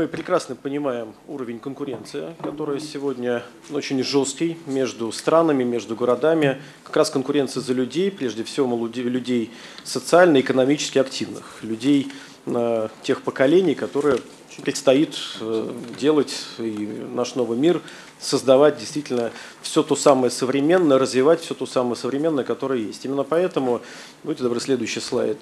Мы прекрасно понимаем уровень конкуренции, который сегодня очень жесткий между странами, между городами. Как раз конкуренция за людей, прежде всего людей социально-экономически активных, людей э, тех поколений, которые предстоит э, делать и наш новый мир, создавать действительно все то самое современное, развивать все то самое современное, которое есть. Именно поэтому, будьте добры, следующий слайд.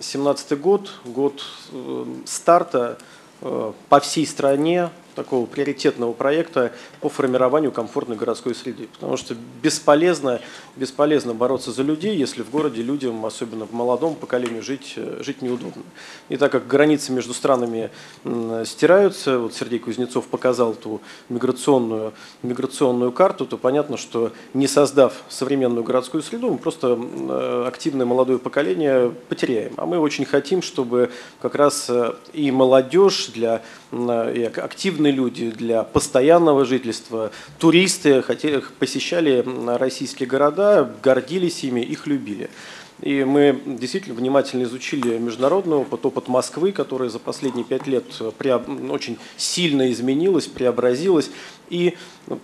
17 год, год э, старта Э, по всей стране такого приоритетного проекта по формированию комфортной городской среды. Потому что бесполезно, бесполезно бороться за людей, если в городе людям, особенно в молодом поколению, жить, э, жить неудобно. И так как границы между странами стираются, вот Сергей Кузнецов показал ту миграционную, миграционную карту, то понятно, что не создав современную городскую среду, мы просто э, активное молодое поколение потеряем. А мы очень хотим, чтобы как раз э, и молодежь для и активные люди для постоянного жительства, туристы хотели, посещали российские города, гордились ими, их любили. И мы действительно внимательно изучили международный опыт, опыт Москвы, который за последние пять лет очень сильно изменилась, преобразилась. И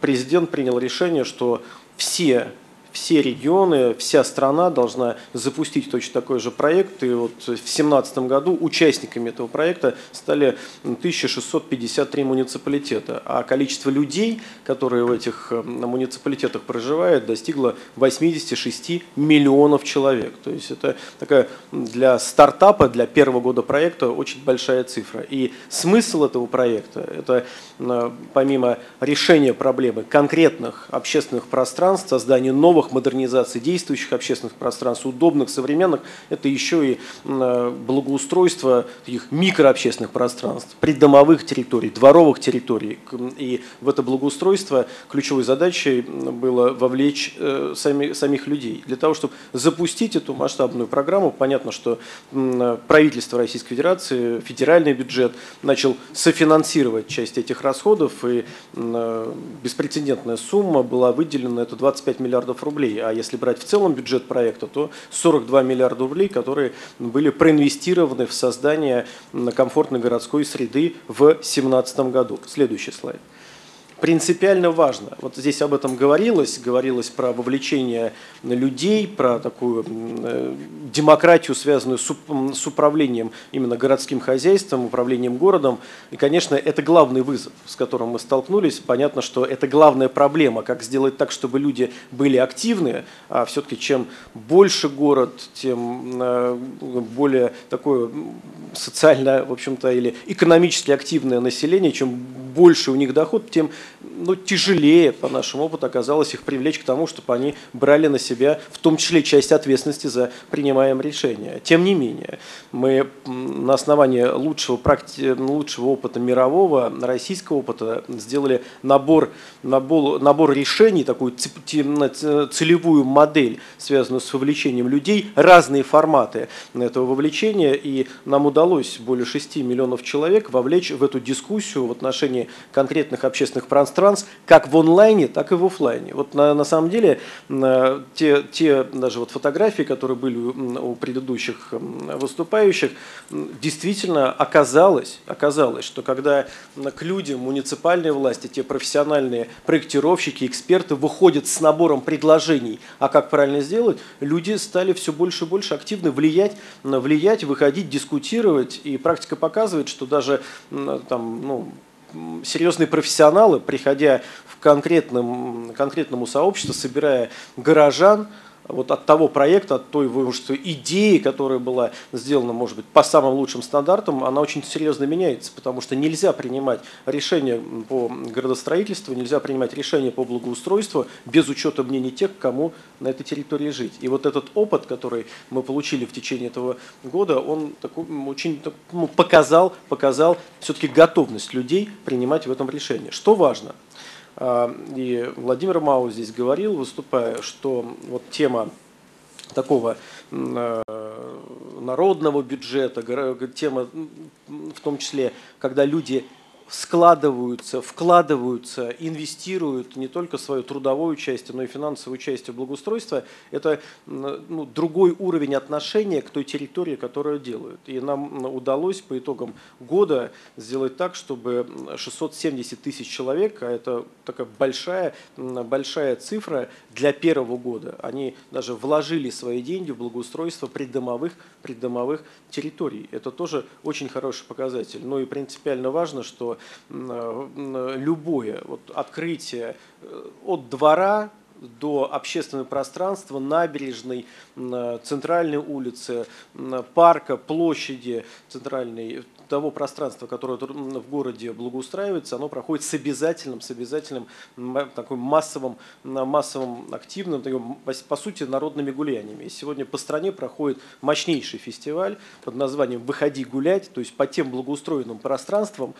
президент принял решение, что все все регионы, вся страна должна запустить точно такой же проект. И вот в 2017 году участниками этого проекта стали 1653 муниципалитета, а количество людей, которые в этих э, муниципалитетах проживают, достигло 86 миллионов человек. То есть это такая для стартапа, для первого года проекта очень большая цифра. И смысл этого проекта – это э, помимо решения проблемы конкретных общественных пространств, создания новых новых модернизаций действующих общественных пространств, удобных, современных, это еще и э, благоустройство таких микрообщественных пространств, придомовых территорий, дворовых территорий. И в это благоустройство ключевой задачей было вовлечь э, сами, самих людей. Для того, чтобы запустить эту масштабную программу, понятно, что правительство Российской Федерации, федеральный бюджет начал софинансировать часть этих расходов, и э, беспрецедентная сумма была выделена, это 25 миллиардов рублей. А если брать в целом бюджет проекта, то 42 миллиарда рублей, которые были проинвестированы в создание комфортной городской среды в 2017 году. Следующий слайд принципиально важно. Вот здесь об этом говорилось, говорилось про вовлечение людей, про такую э, демократию, связанную с управлением именно городским хозяйством, управлением городом. И, конечно, это главный вызов, с которым мы столкнулись. Понятно, что это главная проблема, как сделать так, чтобы люди были активны, а все-таки чем больше город, тем э, более такое социально, в общем-то, или экономически активное население, чем больше у них доход, тем ну, тяжелее, по нашему опыту, оказалось их привлечь к тому, чтобы они брали на себя в том числе часть ответственности за принимаемые решения. Тем не менее, мы на основании лучшего, практи... лучшего опыта мирового, российского опыта сделали набор, набор, набор решений, такую целевую модель, связанную с вовлечением людей, разные форматы этого вовлечения, и нам удалось более 6 миллионов человек вовлечь в эту дискуссию в отношении конкретных общественных пространств, как в онлайне, так и в офлайне. Вот на, на самом деле те, те даже вот фотографии, которые были у предыдущих выступающих, действительно оказалось, оказалось, что когда к людям муниципальные власти, те профессиональные проектировщики, эксперты выходят с набором предложений, а как правильно сделать, люди стали все больше и больше активно влиять, влиять, выходить, дискутировать, и практика показывает, что даже там, ну, серьезные профессионалы, приходя в конкретном, конкретному сообществу, собирая горожан, вот от того проекта, от той что идеи, которая была сделана, может быть, по самым лучшим стандартам, она очень серьезно меняется, потому что нельзя принимать решения по градостроительству, нельзя принимать решения по благоустройству без учета мнений тех, кому на этой территории жить. И вот этот опыт, который мы получили в течение этого года, он такой, очень ну, показал, показал все-таки готовность людей принимать в этом решение. Что важно – и Владимир Мау здесь говорил, выступая, что вот тема такого э, народного бюджета, тема в том числе, когда люди складываются, вкладываются, инвестируют не только свою трудовую часть, но и финансовую часть в благоустройство, это ну, другой уровень отношения к той территории, которую делают. И нам удалось по итогам года сделать так, чтобы 670 тысяч человек, а это такая большая, большая цифра для первого года, они даже вложили свои деньги в благоустройство придомовых, придомовых территорий. Это тоже очень хороший показатель. Ну и принципиально важно, что любое вот открытие э, от двора до общественного пространства, набережной, центральной улицы, парка, площади центральной, того пространства, которое в городе благоустраивается, оно проходит с обязательным, с обязательным таким массовым, массовым активным, по сути, народными гуляниями. И сегодня по стране проходит мощнейший фестиваль под названием «Выходи гулять», то есть по тем благоустроенным пространствам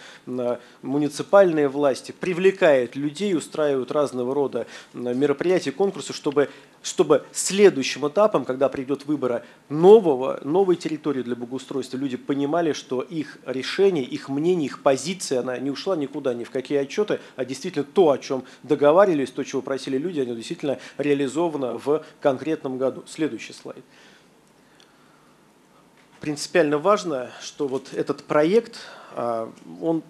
муниципальные власти привлекают людей, устраивают разного рода мероприятия, конкурсы, чтобы чтобы следующим этапом, когда придет выбора нового, новой территории для благоустройства, люди понимали, что их решение, их мнение, их позиция, она не ушла никуда, ни в какие отчеты, а действительно то, о чем договаривались, то, чего просили люди, оно действительно реализовано в конкретном году. Следующий слайд. Принципиально важно, что вот этот проект, а, он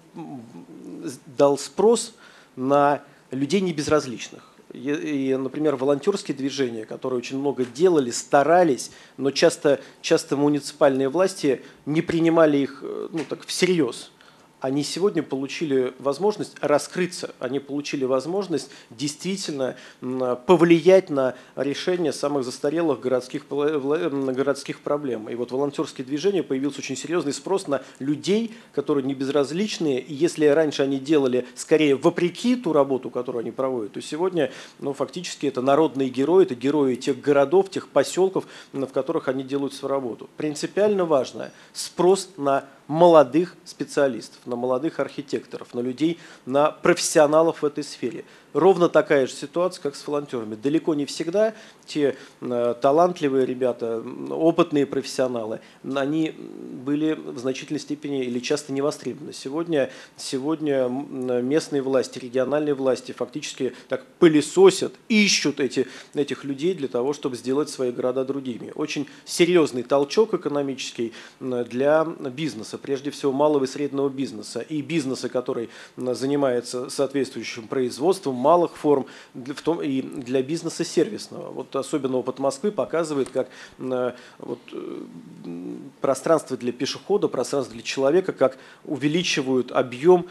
дал спрос на людей небезразличных и, например, волонтерские движения, которые очень много делали, старались, но часто, часто муниципальные власти не принимали их э, ну, так, всерьез они сегодня получили возможность раскрыться, они получили возможность действительно повлиять на решение самых застарелых городских, городских проблем. И вот волонтерские движения появился очень серьезный спрос на людей, которые не безразличные, и если раньше они делали скорее вопреки ту работу, которую они проводят, то сегодня ну, фактически это народные герои, это герои тех городов, тех поселков, в которых они делают свою работу. Принципиально важно спрос на молодых специалистов, на молодых архитекторов, на людей, на профессионалов в этой сфере. Ровно такая же ситуация, как с волонтерами. Далеко не всегда те э, талантливые ребята, опытные профессионалы, они были в значительной степени или часто не востребованы. Сегодня, сегодня местные власти, региональные власти фактически так пылесосят, ищут эти, этих людей для того, чтобы сделать свои города другими. Очень серьезный толчок экономический для бизнеса, прежде всего малого и среднего бизнеса. И бизнеса, который занимается соответствующим производством, малых форм, в том и для бизнеса сервисного. Вот особенно опыт Москвы показывает, как э, вот, э, пространство для пешехода, пространство для человека, как увеличивают объем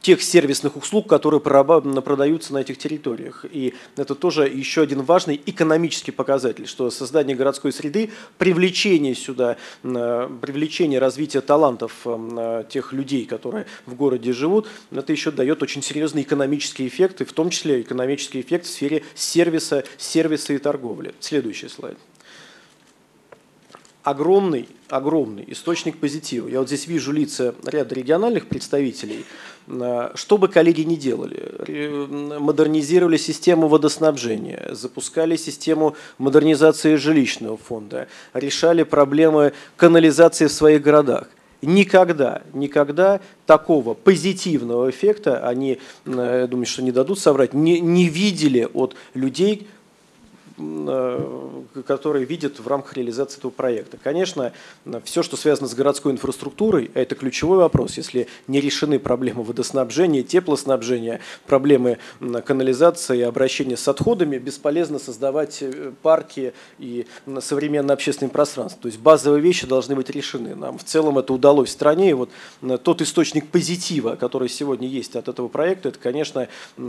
тех сервисных услуг, которые продаются на этих территориях. И это тоже еще один важный экономический показатель, что создание городской среды, привлечение сюда, привлечение развития талантов э, тех людей, которые в городе живут, это еще дает очень серьезный экономический эффект, и в том числе экономический эффект в сфере сервиса, сервиса и торговли. Следующий слайд огромный, огромный источник позитива. Я вот здесь вижу лица ряда региональных представителей. Э, что бы коллеги ни делали, модернизировали систему водоснабжения, запускали систему модернизации жилищного фонда, решали проблемы канализации в своих городах. Никогда, никогда такого позитивного эффекта они, э, я думаю, что не дадут соврать, не, не видели от людей, которые видят в рамках реализации этого проекта. Конечно, все, что связано с городской инфраструктурой, это ключевой вопрос. Если не решены проблемы водоснабжения, теплоснабжения, проблемы канализации и обращения с отходами, бесполезно создавать э, парки и современное общественное пространство. То есть базовые вещи должны быть решены. Нам в целом это удалось в стране. И вот тот источник позитива, который сегодня есть от этого проекта, это, конечно,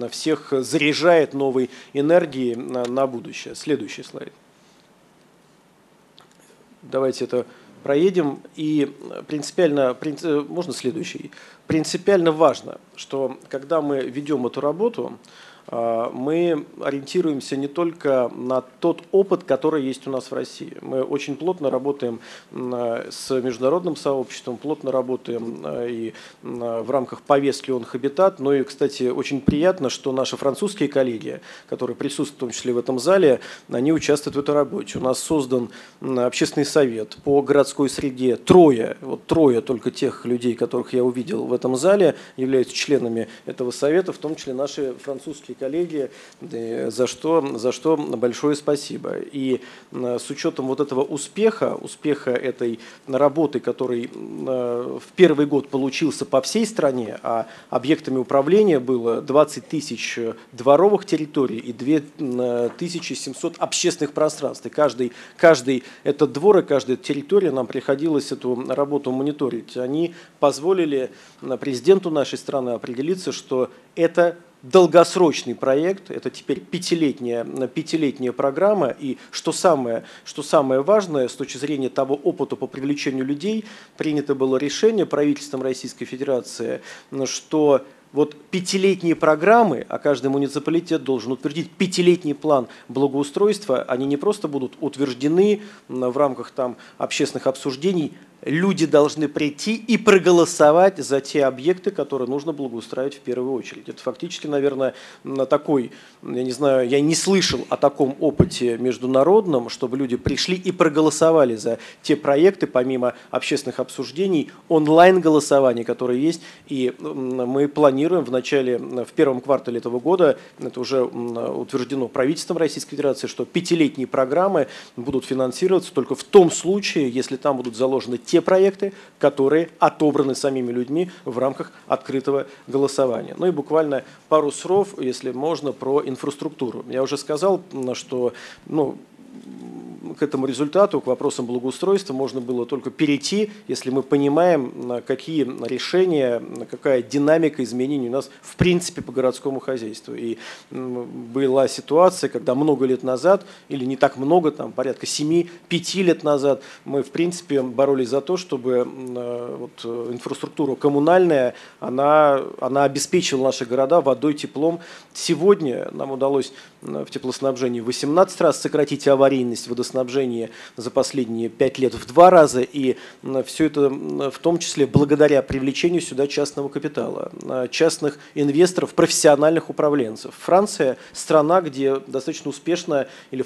всех заряжает новой энергией на будущее. Следующий слайд. Давайте это проедем. И принципиально, можно следующий? Принципиально важно, что когда мы ведем эту работу, мы ориентируемся не только на тот опыт, который есть у нас в России. Мы очень плотно работаем с международным сообществом, плотно работаем и в рамках повестки «Он Хабитат». Но и, кстати, очень приятно, что наши французские коллеги, которые присутствуют в том числе в этом зале, они участвуют в этой работе. У нас создан общественный совет по городской среде. Трое, вот трое только тех людей, которых я увидел в этом зале, являются членами этого совета, в том числе наши французские коллеги, за что, за что большое спасибо. И с учетом вот этого успеха, успеха этой работы, который в первый год получился по всей стране, а объектами управления было 20 тысяч дворовых территорий и 2700 общественных пространств. И каждый, каждый этот двор и каждая территория нам приходилось эту работу мониторить. Они позволили президенту нашей страны определиться, что это долгосрочный проект, это теперь пятилетняя, пятилетняя программа, и что самое, что самое важное с точки зрения того опыта по привлечению людей, принято было решение правительством Российской Федерации, что вот пятилетние программы, а каждый муниципалитет должен утвердить пятилетний план благоустройства, они не просто будут утверждены в рамках там, общественных обсуждений, люди должны прийти и проголосовать за те объекты, которые нужно благоустраивать в первую очередь. Это фактически, наверное, на такой, я не знаю, я не слышал о таком опыте международном, чтобы люди пришли и проголосовали за те проекты, помимо общественных обсуждений, онлайн-голосования, которые есть. И мы планируем в начале, в первом квартале этого года, это уже утверждено правительством Российской Федерации, что пятилетние программы будут финансироваться только в том случае, если там будут заложены те проекты, которые отобраны самими людьми в рамках открытого голосования. Ну и буквально пару слов, если можно, про инфраструктуру. Я уже сказал, что ну, к этому результату, к вопросам благоустройства можно было только перейти, если мы понимаем, какие решения, какая динамика изменений у нас в принципе по городскому хозяйству. И была ситуация, когда много лет назад, или не так много, там порядка 7-5 лет назад, мы в принципе боролись за то, чтобы вот, инфраструктура коммунальная, она, она обеспечивала наши города водой, теплом. Сегодня нам удалось в теплоснабжении 18 раз сократить аварийность водоснабжения водоснабжения за последние пять лет в два раза, и все это в том числе благодаря привлечению сюда частного капитала, частных инвесторов, профессиональных управленцев. Франция – страна, где достаточно успешно или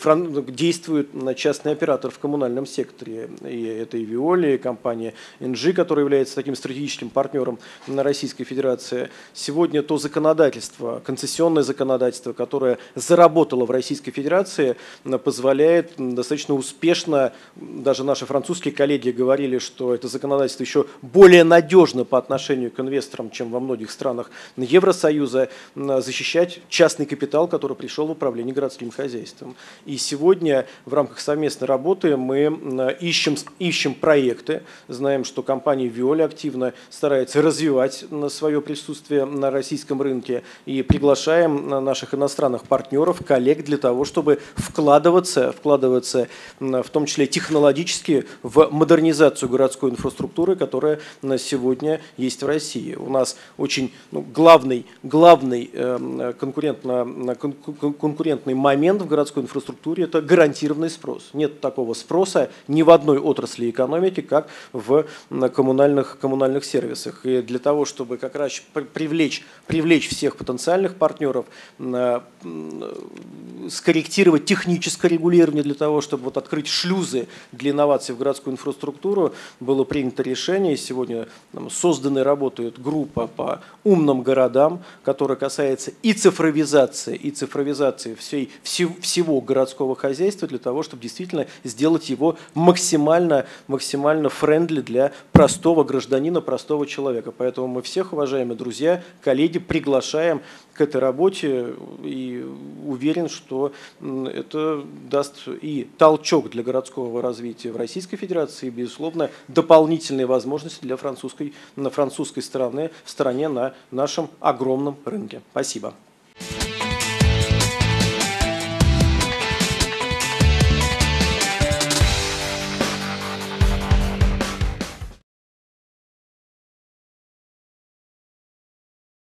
действует частный оператор в коммунальном секторе. И это и Виоли, и компания NG, которая является таким стратегическим партнером на Российской Федерации. Сегодня то законодательство, концессионное законодательство, которое заработало в Российской Федерации, позволяет достаточно достаточно успешно, даже наши французские коллеги говорили, что это законодательство еще более надежно по отношению к инвесторам, чем во многих странах Евросоюза, защищать частный капитал, который пришел в управление городским хозяйством. И сегодня в рамках совместной работы мы ищем, ищем проекты, знаем, что компания Виоли активно старается развивать свое присутствие на российском рынке. И приглашаем наших иностранных партнеров, коллег для того, чтобы вкладываться, вкладываться в том числе технологически, в модернизацию городской инфраструктуры, которая на сегодня есть в России. У нас очень ну, главный, главный э, конкурентно, конкурентный момент в городской инфраструктуре – это гарантированный спрос. Нет такого спроса ни в одной отрасли экономики, как в коммунальных, коммунальных сервисах. И для того, чтобы как раз привлечь, привлечь всех потенциальных партнеров, скорректировать техническое регулирование для того, чтобы вот открыть шлюзы для инноваций в городскую инфраструктуру, было принято решение. Сегодня там, созданы, работает группа по умным городам, которая касается и цифровизации, и цифровизации всей, всего городского хозяйства для того, чтобы действительно сделать его максимально, максимально френдли для простого гражданина, простого человека. Поэтому мы всех, уважаемые друзья, коллеги, приглашаем к этой работе и уверен, что это даст и толчок для городского развития в Российской Федерации, и, безусловно, дополнительные возможности для французской, на французской стороны, в стране на нашем огромном рынке. Спасибо.